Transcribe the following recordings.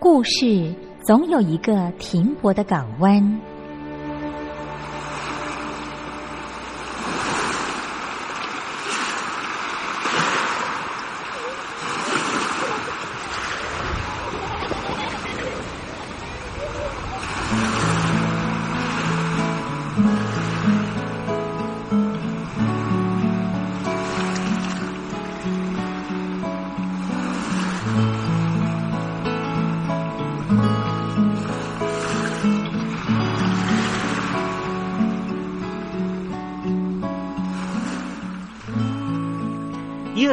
故事总有一个停泊的港湾。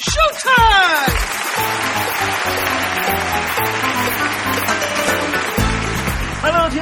Showtime!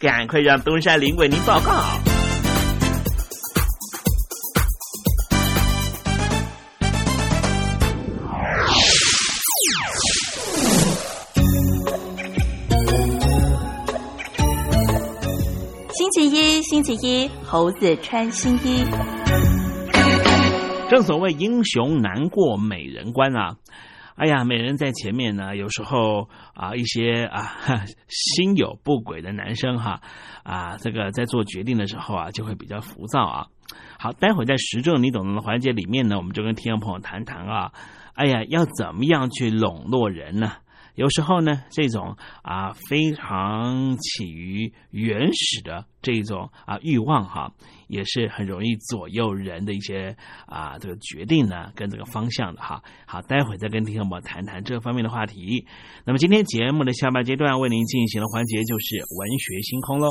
赶快让东山林为您报告。星期一，星期一，猴子穿新衣。正所谓英雄难过美人关啊。哎呀，美人在前面呢，有时候啊，一些啊 心有不轨的男生哈啊，这个在做决定的时候啊，就会比较浮躁啊。好，待会在时政你懂的环节里面呢，我们就跟听众朋友谈谈啊，哎呀，要怎么样去笼络人呢？有时候呢，这种啊非常起于原始的这种啊欲望哈，也是很容易左右人的一些啊这个决定呢，跟这个方向的哈。好，待会再跟听众朋友谈谈这方面的话题。那么今天节目的下半阶段为您进行的环节就是文学星空喽。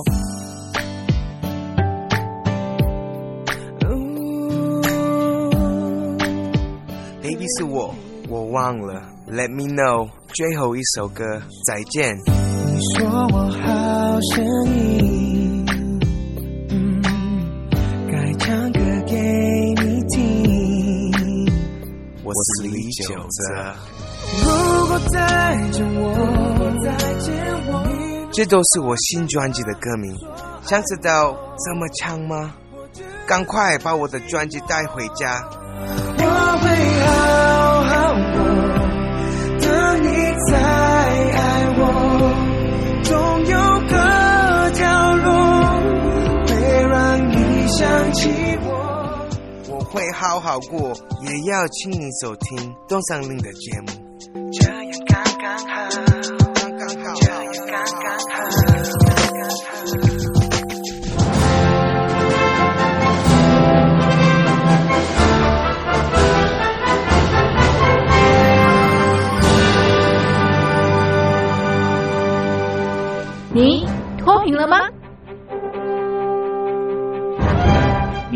Baby 是我，我忘了。Let me know，最后一首歌，再见。你说我好想你，我是李玖哲，如果再见我，再见我，这都是我新专辑的歌名。想知道怎么唱吗？赶快把我的专辑带回家。我会好好过，等你再爱我，总有个角落会让你想起会好好过，也要请你收听东山林的节目。这样刚刚好，刚刚好，这样刚刚好，刚刚好。你脱贫了吗？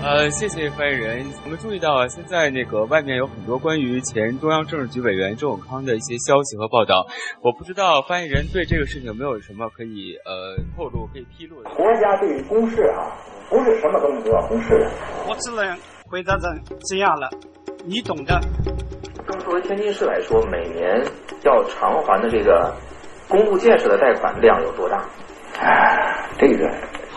呃，谢谢发言人。我们注意到啊，现在那个外面有很多关于前中央政治局委员周永康的一些消息和报道。我不知道发言人对这个事情有没有什么可以呃透露、可以披露的。国家对于公事啊，不是什么东西都要公示的。我只能回答成这样了，你懂的。作为天津市来说，每年要偿还的这个公路建设的贷款量有多大？哎，这个。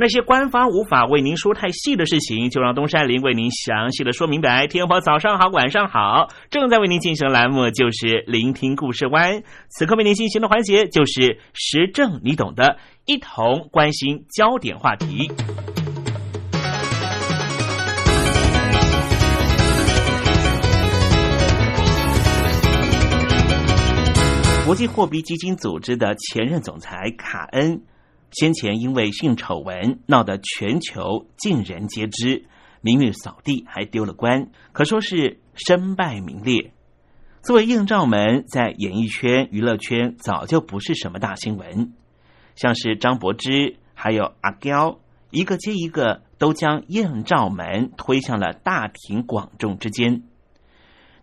那些官方无法为您说太细的事情，就让东山林为您详细的说明白。天婆早上好，晚上好，正在为您进行的栏目就是聆听故事湾。此刻为您进行的环节就是时政，你懂的，一同关心焦点话题。国际货币基金组织的前任总裁卡恩。先前因为性丑闻闹得全球尽人皆知，名誉扫地，还丢了官，可说是身败名裂。作为艳照门，在演艺圈、娱乐圈早就不是什么大新闻，像是张柏芝还有阿娇，一个接一个都将艳照门推向了大庭广众之间。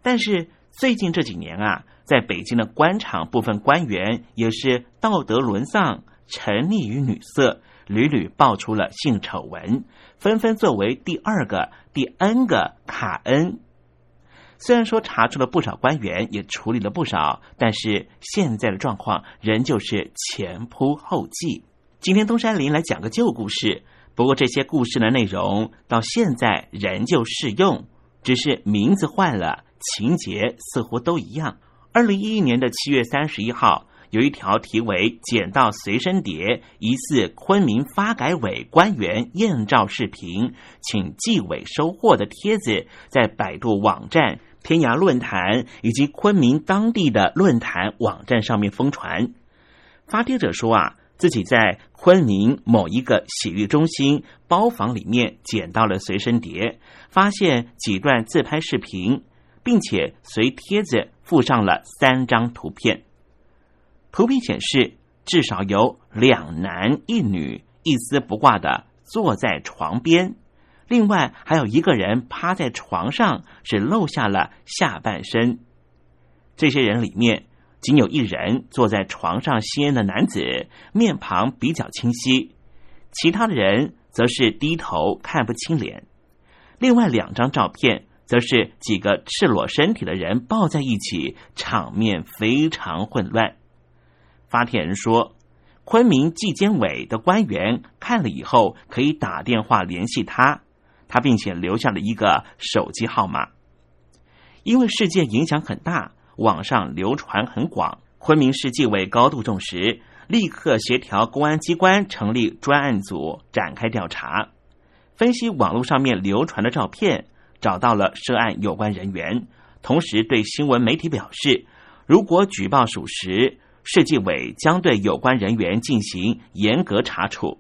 但是最近这几年啊，在北京的官场部分官员也是道德沦丧、沉溺于女色，屡屡爆出了性丑闻，纷纷作为第二个、第 N 个卡恩。虽然说查出了不少官员，也处理了不少，但是现在的状况仍旧是前仆后继。今天东山林来讲个旧故事，不过这些故事的内容到现在仍旧适用，只是名字换了，情节似乎都一样。二零一一年的七月三十一号，有一条题为“捡到随身碟，疑似昆明发改委官员艳照视频，请纪委收货”的帖子，在百度网站。天涯论坛以及昆明当地的论坛网站上面疯传，发帖者说啊，自己在昆明某一个洗浴中心包房里面捡到了随身碟，发现几段自拍视频，并且随帖子附上了三张图片。图片显示，至少有两男一女一丝不挂的坐在床边。另外还有一个人趴在床上，只露下了下半身。这些人里面，仅有一人坐在床上吸烟的男子，面庞比较清晰；其他的人则是低头看不清脸。另外两张照片，则是几个赤裸身体的人抱在一起，场面非常混乱。发帖人说，昆明纪监委的官员看了以后，可以打电话联系他。他并且留下了一个手机号码，因为事件影响很大，网上流传很广。昆明市纪委高度重视，立刻协调公安机关成立专案组展开调查，分析网络上面流传的照片，找到了涉案有关人员，同时对新闻媒体表示，如果举报属实，市纪委将对有关人员进行严格查处。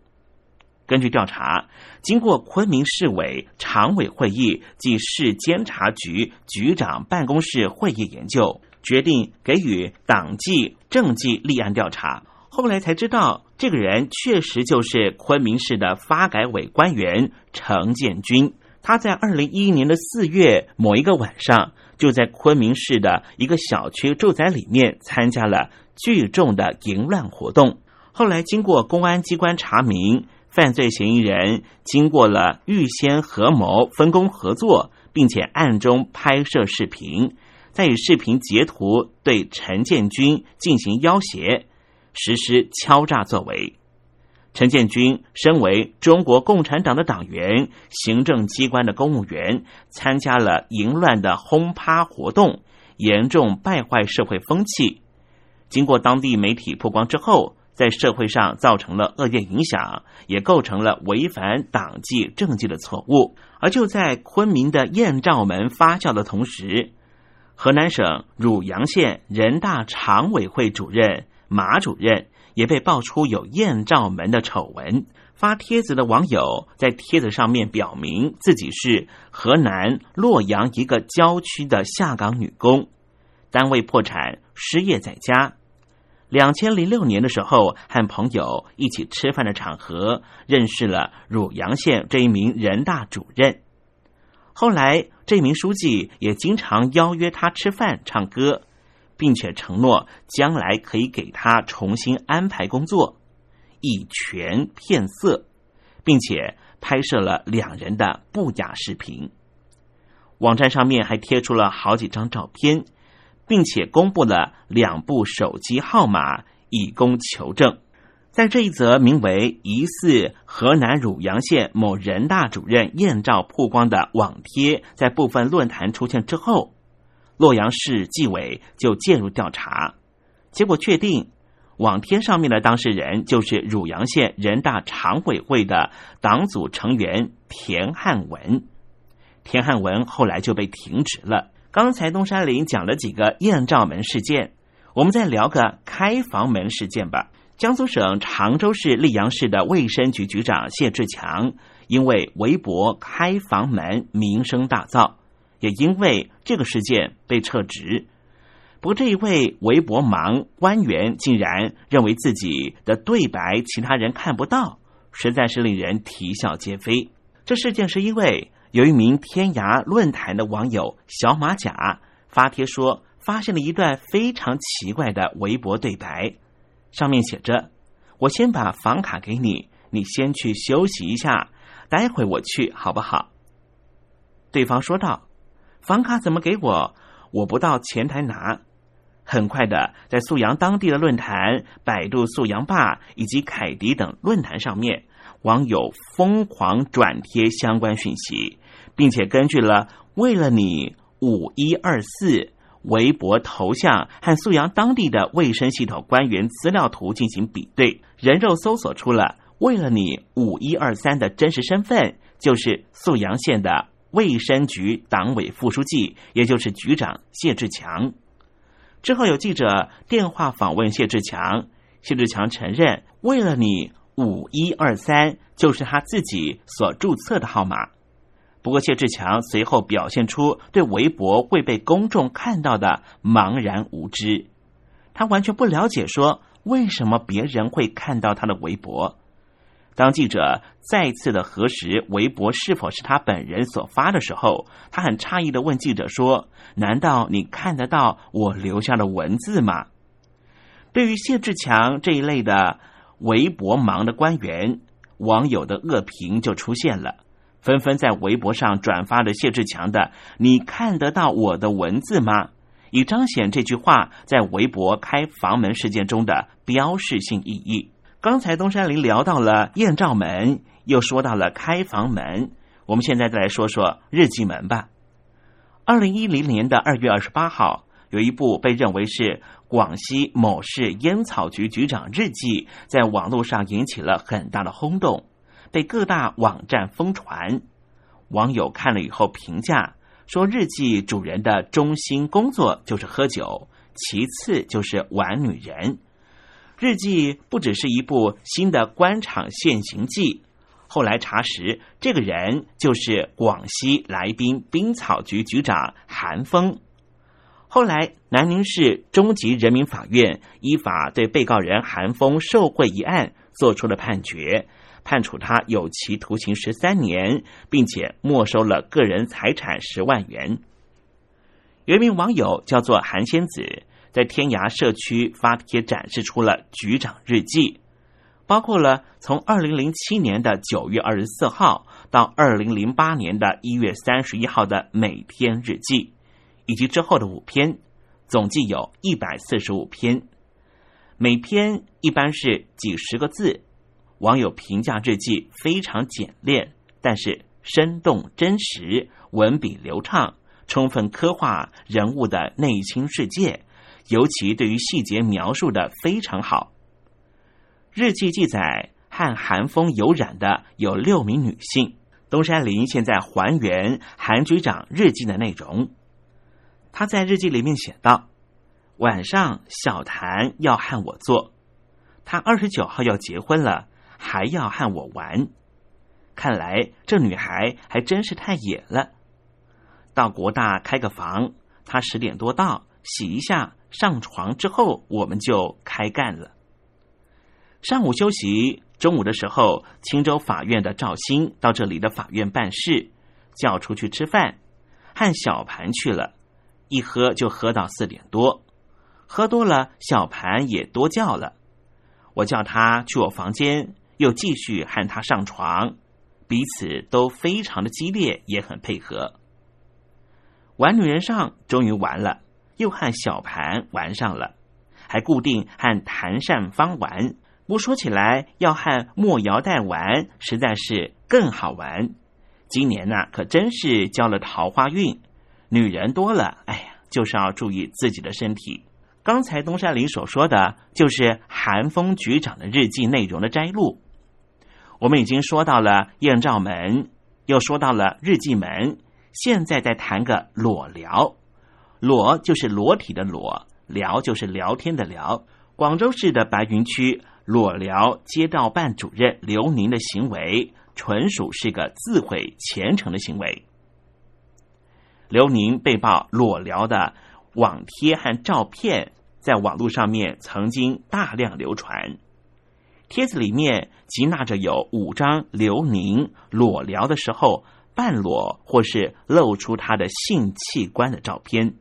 根据调查，经过昆明市委常委会议及市监察局局长办公室会议研究，决定给予党纪政纪立案调查。后来才知道，这个人确实就是昆明市的发改委官员程建军。他在二零一一年的四月某一个晚上，就在昆明市的一个小区住宅里面参加了聚众的淫乱活动。后来经过公安机关查明。犯罪嫌疑人经过了预先合谋、分工合作，并且暗中拍摄视频，再以视频截图对陈建军进行要挟，实施敲诈作为。陈建军身为中国共产党的党员、行政机关的公务员，参加了淫乱的轰趴活动，严重败坏社会风气。经过当地媒体曝光之后。在社会上造成了恶劣影响，也构成了违反党纪政纪的错误。而就在昆明的艳照门发酵的同时，河南省汝阳县人大常委会主任马主任也被爆出有艳照门的丑闻。发帖子的网友在帖子上面表明自己是河南洛阳一个郊区的下岗女工，单位破产，失业在家。两千零六年的时候，和朋友一起吃饭的场合，认识了汝阳县这一名人大主任。后来，这名书记也经常邀约他吃饭、唱歌，并且承诺将来可以给他重新安排工作，以权骗色，并且拍摄了两人的不雅视频。网站上面还贴出了好几张照片。并且公布了两部手机号码以供求证。在这一则名为“疑似河南汝阳县某人大主任艳照曝光”的网贴在部分论坛出现之后，洛阳市纪委就介入调查，结果确定网贴上面的当事人就是汝阳县人大常委会的党组成员田汉文。田汉文后来就被停职了。刚才东山林讲了几个艳照门事件，我们再聊个开房门事件吧。江苏省常州市溧阳市的卫生局局长谢志强，因为微博开房门名声大噪，也因为这个事件被撤职。不过，这一位微博盲官员竟然认为自己的对白其他人看不到，实在是令人啼笑皆非。这事件是因为有一名天涯论坛的网友小马甲发帖说，发现了一段非常奇怪的微博对白。上面写着：“我先把房卡给你，你先去休息一下，待会我去好不好？”对方说道：“房卡怎么给我？我不到前台拿。”很快的，在素阳当地的论坛、百度素阳吧以及凯迪等论坛上面，网友疯狂转贴相关讯息，并且根据了“为了你五一二四”。微博头像和素阳当地的卫生系统官员资料图进行比对，人肉搜索出了为了你五一二三的真实身份，就是素阳县的卫生局党委副书记，也就是局长谢志强。之后有记者电话访问谢志强，谢志强承认为了你五一二三就是他自己所注册的号码。不过，谢志强随后表现出对微博会被公众看到的茫然无知，他完全不了解说为什么别人会看到他的微博。当记者再次的核实微博是否是他本人所发的时候，他很诧异的问记者说：“难道你看得到我留下的文字吗？”对于谢志强这一类的微博盲的官员，网友的恶评就出现了。纷纷在微博上转发了谢志强的“你看得到我的文字吗”，以彰显这句话在微博开房门事件中的标示性意义。刚才东山林聊到了艳照门，又说到了开房门，我们现在再来说说日记门吧。二零一零年的二月二十八号，有一部被认为是广西某市烟草局局长日记，在网络上引起了很大的轰动。被各大网站疯传，网友看了以后评价说：“日记主人的中心工作就是喝酒，其次就是玩女人。日记不只是一部新的官场现形记。后来查实，这个人就是广西来宾冰草局局长韩峰。后来，南宁市中级人民法院依法对被告人韩峰受贿一案作出了判决。”判处他有期徒刑十三年，并且没收了个人财产十万元。原名网友叫做韩仙子，在天涯社区发帖展示出了局长日记，包括了从二零零七年的九月二十四号到二零零八年的一月三十一号的每天日记，以及之后的五篇，总计有一百四十五篇，每篇一般是几十个字。网友评价日记非常简练，但是生动真实，文笔流畅，充分刻画人物的内心世界，尤其对于细节描述的非常好。日记记载和韩风有染的有六名女性。东山林现在还原韩局长日记的内容，他在日记里面写道：“晚上小谭要和我做，他二十九号要结婚了。”还要和我玩，看来这女孩还真是太野了。到国大开个房，她十点多到，洗一下，上床之后我们就开干了。上午休息，中午的时候，青州法院的赵鑫到这里的法院办事，叫出去吃饭，和小盘去了，一喝就喝到四点多，喝多了，小盘也多叫了，我叫他去我房间。又继续和他上床，彼此都非常的激烈，也很配合。玩女人上终于完了，又和小盘玩上了，还固定和谭善芳玩。不说起来，要和莫瑶代玩，实在是更好玩。今年呢，可真是交了桃花运，女人多了，哎呀，就是要注意自己的身体。刚才东山林所说的，就是韩风局长的日记内容的摘录。我们已经说到了艳照门，又说到了日记门，现在再谈个裸聊。裸就是裸体的裸，聊就是聊天的聊。广州市的白云区裸聊街道办主任刘宁的行为，纯属是个自毁前程的行为。刘宁被曝裸聊的网贴和照片，在网络上面曾经大量流传。帖子里面集纳着有五张刘宁裸聊的时候半裸或是露出他的性器官的照片。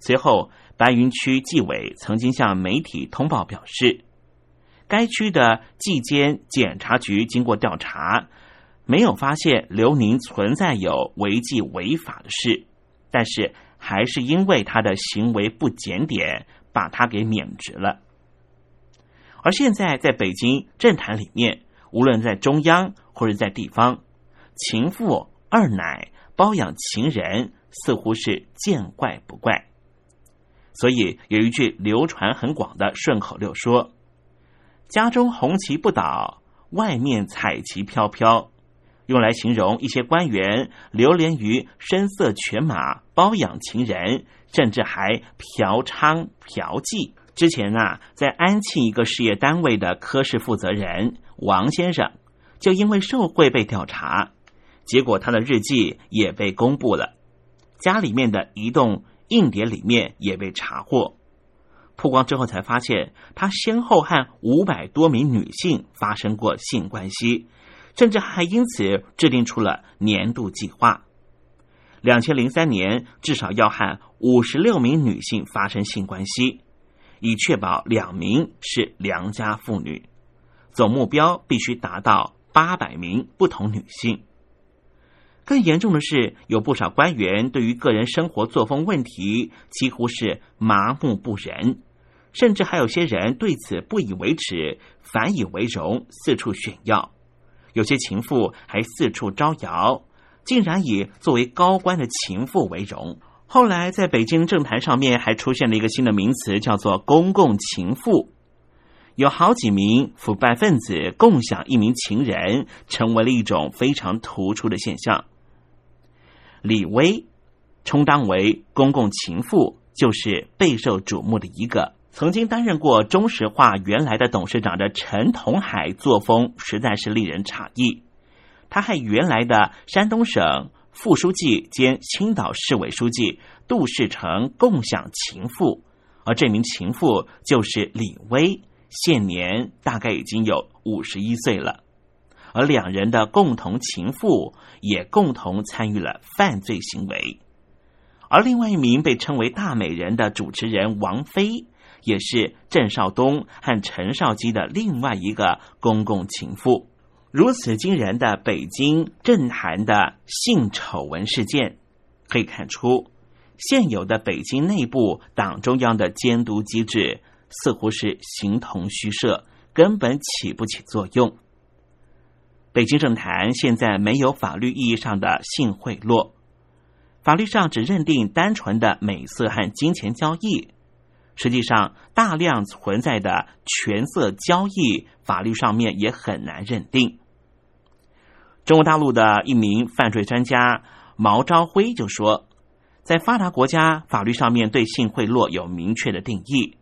随后，白云区纪委曾经向媒体通报表示，该区的纪监检察局经过调查。没有发现刘宁存在有违纪违法的事，但是还是因为他的行为不检点，把他给免职了。而现在在北京政坛里面，无论在中央或者在地方，情妇、二奶、包养情人，似乎是见怪不怪。所以有一句流传很广的顺口溜说：“家中红旗不倒，外面彩旗飘飘。”用来形容一些官员流连于声色犬马、包养情人，甚至还嫖娼嫖妓。之前啊，在安庆一个事业单位的科室负责人王先生，就因为受贿被调查，结果他的日记也被公布了，家里面的移动硬碟里面也被查获。曝光之后才发现，他先后和五百多名女性发生过性关系。甚至还因此制定出了年度计划。两千零三年至少要和五十六名女性发生性关系，以确保两名是良家妇女。总目标必须达到八百名不同女性。更严重的是，有不少官员对于个人生活作风问题几乎是麻木不仁，甚至还有些人对此不以为耻，反以为荣，四处炫耀。有些情妇还四处招摇，竟然以作为高官的情妇为荣。后来在北京政坛上面还出现了一个新的名词，叫做“公共情妇”。有好几名腐败分子共享一名情人，成为了一种非常突出的现象。李威充当为公共情妇，就是备受瞩目的一个。曾经担任过中石化原来的董事长的陈同海作风实在是令人诧异。他和原来的山东省副书记兼青岛市委书记杜世成共享情妇，而这名情妇就是李薇，现年大概已经有五十一岁了。而两人的共同情妇也共同参与了犯罪行为。而另外一名被称为大美人的主持人王菲。也是郑少东和陈少基的另外一个公共情妇。如此惊人的北京政坛的性丑闻事件，可以看出现有的北京内部党中央的监督机制似乎是形同虚设，根本起不起作用。北京政坛现在没有法律意义上的性贿赂，法律上只认定单纯的美色和金钱交易。实际上，大量存在的权色交易，法律上面也很难认定。中国大陆的一名犯罪专家毛朝辉就说，在发达国家，法律上面对性贿赂有明确的定义，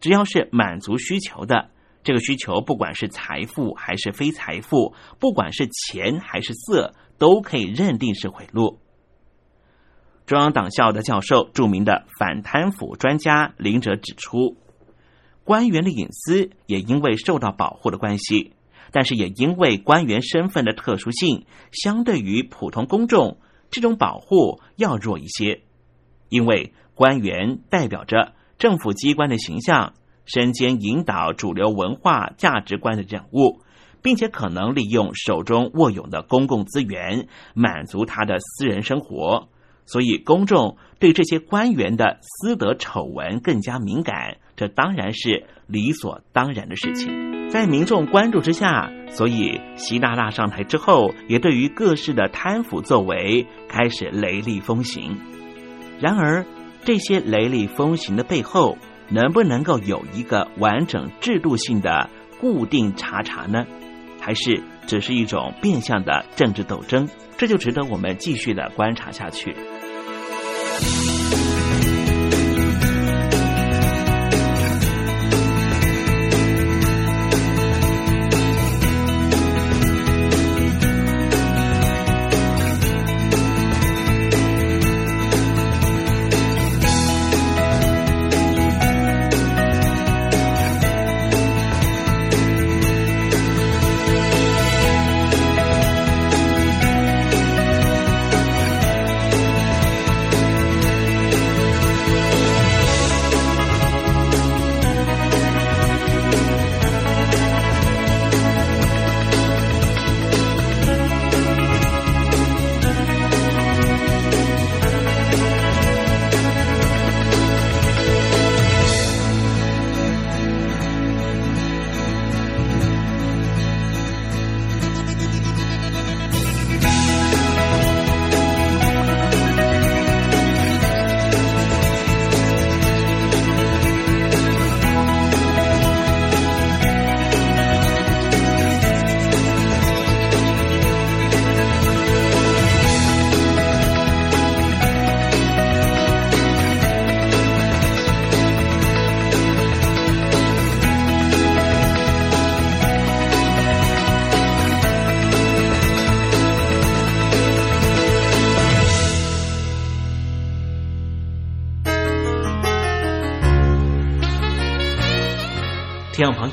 只要是满足需求的，这个需求不管是财富还是非财富，不管是钱还是色，都可以认定是贿赂。中央党校的教授、著名的反贪腐专家林哲指出，官员的隐私也因为受到保护的关系，但是也因为官员身份的特殊性，相对于普通公众，这种保护要弱一些。因为官员代表着政府机关的形象，身兼引导主流文化价值观的任务，并且可能利用手中握有的公共资源，满足他的私人生活。所以，公众对这些官员的私德丑闻更加敏感，这当然是理所当然的事情。在民众关注之下，所以习大大上台之后，也对于各式的贪腐作为开始雷厉风行。然而，这些雷厉风行的背后，能不能够有一个完整制度性的固定查查呢？还是只是一种变相的政治斗争？这就值得我们继续的观察下去。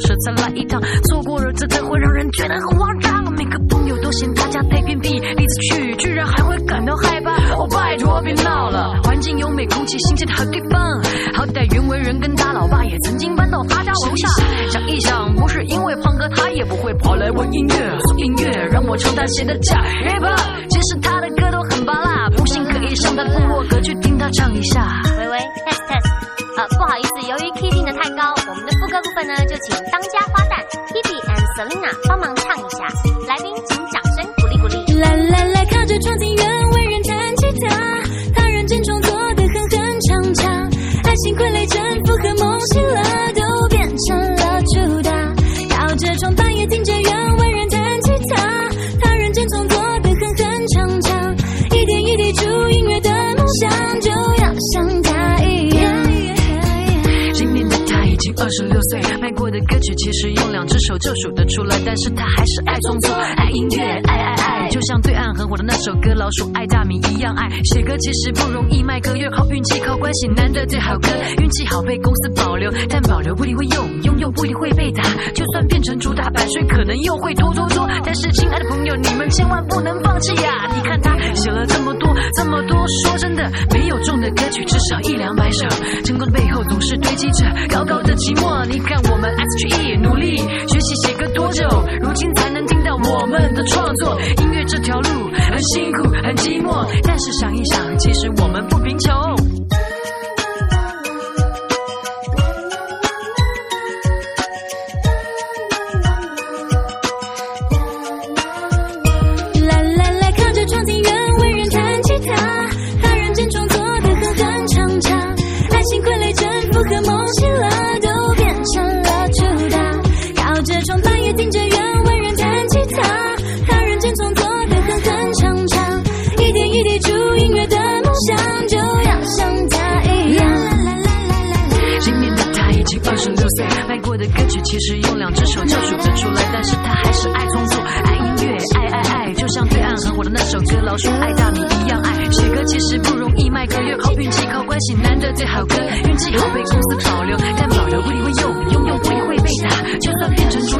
时、一小时才来一趟，错过了这才会让人觉得很慌张。每个朋友都嫌他家太偏僻，第一次去居然还会感到害怕。哦，拜托别闹了，环境优美，空气新鲜的好地方。好歹袁惟仁跟他老爸也曾经搬到他家楼下。想一想，不是因为胖哥，他也不会跑来玩音乐。做音乐让我唱他写的假请当家花旦 Hebe and Selina 帮忙唱一下。其实用两只手就数得出来，但是他还是爱创作，爱音乐，爱爱，就像对岸很火的那首歌《老鼠爱大米》一样爱。写歌其实不容易，卖歌越好，运气靠关系，难得最好歌，运气好被公司保留，但保留不一定会用，拥有不一定会被打，就算变成主打版税，可能又会拖拖拖。但是亲爱的朋友，你们千万不能放弃呀！你看他写了这么多这么多，说真的，没有中的歌曲至少一两百首，成功的背后总是堆积着高高的寂寞。你看我们 S.G.E 努力学习写歌多久，如今才能听到我们的创作。音乐这条路很辛苦很寂寞，但是想一想，其实我们不贫穷。只手就数得出来，但是他还是爱创作，爱音乐，爱爱爱，就像对岸很火的那首歌《老鼠爱大米》一样爱。写歌其实不容易，卖歌要靠，运气靠关系，难得最好歌，运气好被公司保留，但保留不一定会用，拥有不一定会被打，就算变成主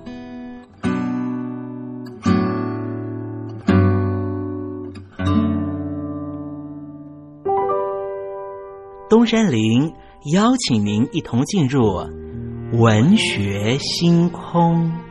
中山陵邀请您一同进入文学星空。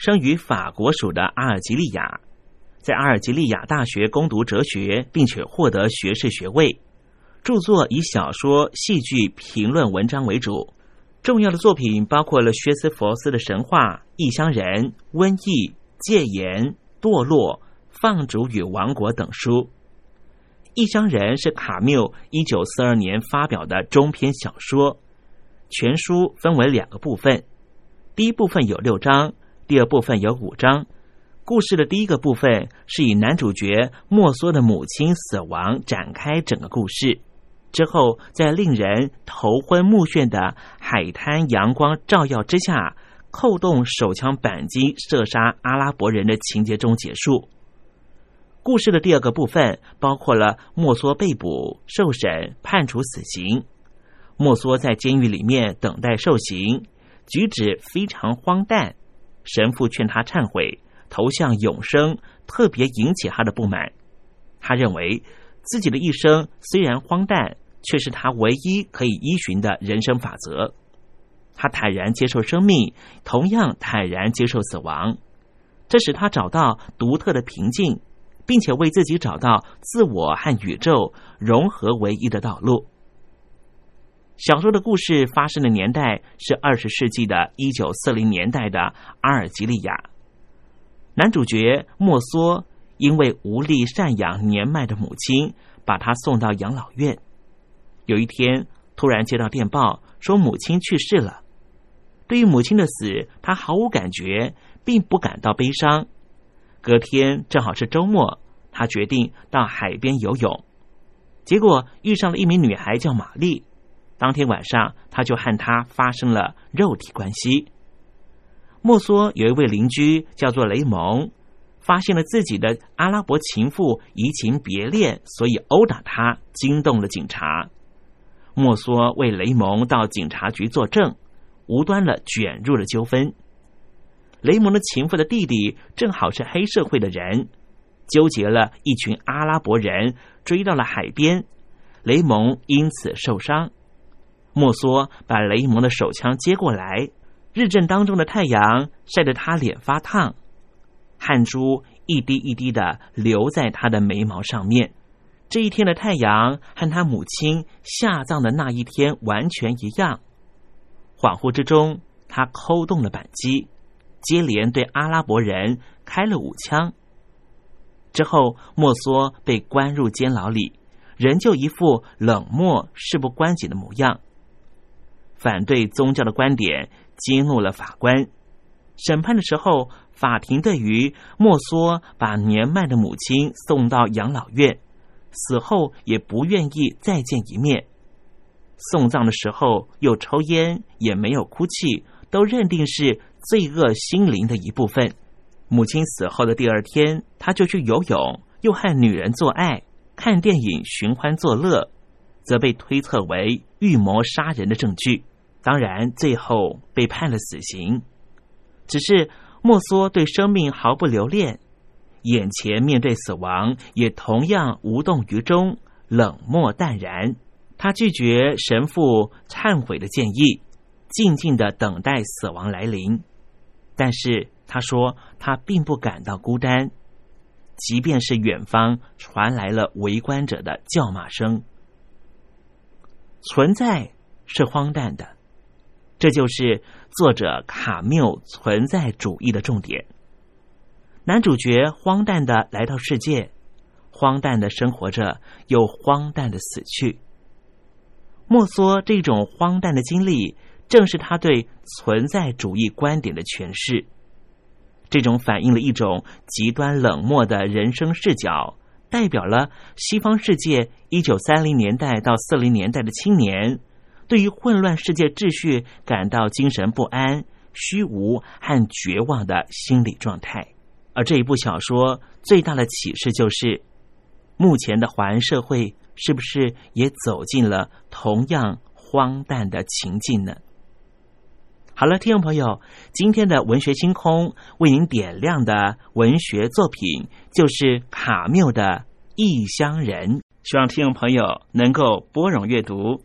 生于法国属的阿尔及利亚，在阿尔及利亚大学攻读哲学，并且获得学士学位。著作以小说、戏剧、评论文章为主。重要的作品包括了薛斯佛斯的神话、异乡人、瘟疫、戒严、堕落、放逐与王国等书。异乡人是卡缪一九四二年发表的中篇小说，全书分为两个部分，第一部分有六章，第二部分有五章。故事的第一个部分是以男主角莫梭的母亲死亡展开整个故事，之后在令人头昏目眩的海滩阳光照耀之下，扣动手枪扳机射杀阿拉伯人的情节中结束。故事的第二个部分包括了莫梭被捕、受审、判处死刑。莫梭在监狱里面等待受刑，举止非常荒诞。神父劝他忏悔。投向永生，特别引起他的不满。他认为自己的一生虽然荒诞，却是他唯一可以依循的人生法则。他坦然接受生命，同样坦然接受死亡。这使他找到独特的平静，并且为自己找到自我和宇宙融合为一的道路。小说的故事发生的年代是二十世纪的一九四零年代的阿尔及利亚。男主角莫梭因为无力赡养年迈的母亲，把他送到养老院。有一天，突然接到电报，说母亲去世了。对于母亲的死，他毫无感觉，并不感到悲伤。隔天正好是周末，他决定到海边游泳。结果遇上了一名女孩，叫玛丽。当天晚上，他就和他发生了肉体关系。莫梭有一位邻居叫做雷蒙，发现了自己的阿拉伯情妇移情别恋，所以殴打他，惊动了警察。莫梭为雷蒙到警察局作证，无端的卷入了纠纷。雷蒙的情妇的弟弟正好是黑社会的人，纠结了一群阿拉伯人，追到了海边，雷蒙因此受伤。莫索把雷蒙的手枪接过来。日正当中的太阳晒得他脸发烫，汗珠一滴一滴的流在他的眉毛上面。这一天的太阳和他母亲下葬的那一天完全一样。恍惚之中，他扣动了扳机，接连对阿拉伯人开了五枪。之后，莫梭被关入监牢里，仍旧一副冷漠、事不关己的模样。反对宗教的观点。激怒了法官。审判的时候，法庭对于莫梭把年迈的母亲送到养老院，死后也不愿意再见一面。送葬的时候又抽烟，也没有哭泣，都认定是罪恶心灵的一部分。母亲死后的第二天，他就去游泳，又和女人做爱、看电影、寻欢作乐，则被推测为预谋杀人的证据。当然，最后被判了死刑。只是莫梭对生命毫不留恋，眼前面对死亡也同样无动于衷，冷漠淡然。他拒绝神父忏悔的建议，静静的等待死亡来临。但是他说，他并不感到孤单，即便是远方传来了围观者的叫骂声。存在是荒诞的。这就是作者卡缪存在主义的重点。男主角荒诞的来到世界，荒诞的生活着，又荒诞的死去。莫梭这种荒诞的经历，正是他对存在主义观点的诠释。这种反映了一种极端冷漠的人生视角，代表了西方世界一九三零年代到四零年代的青年。对于混乱世界秩序感到精神不安、虚无和绝望的心理状态，而这一部小说最大的启示就是：目前的华人社会是不是也走进了同样荒诞的情境呢？好了，听众朋友，今天的文学星空为您点亮的文学作品就是卡缪的《异乡人》，希望听众朋友能够拨冗阅读。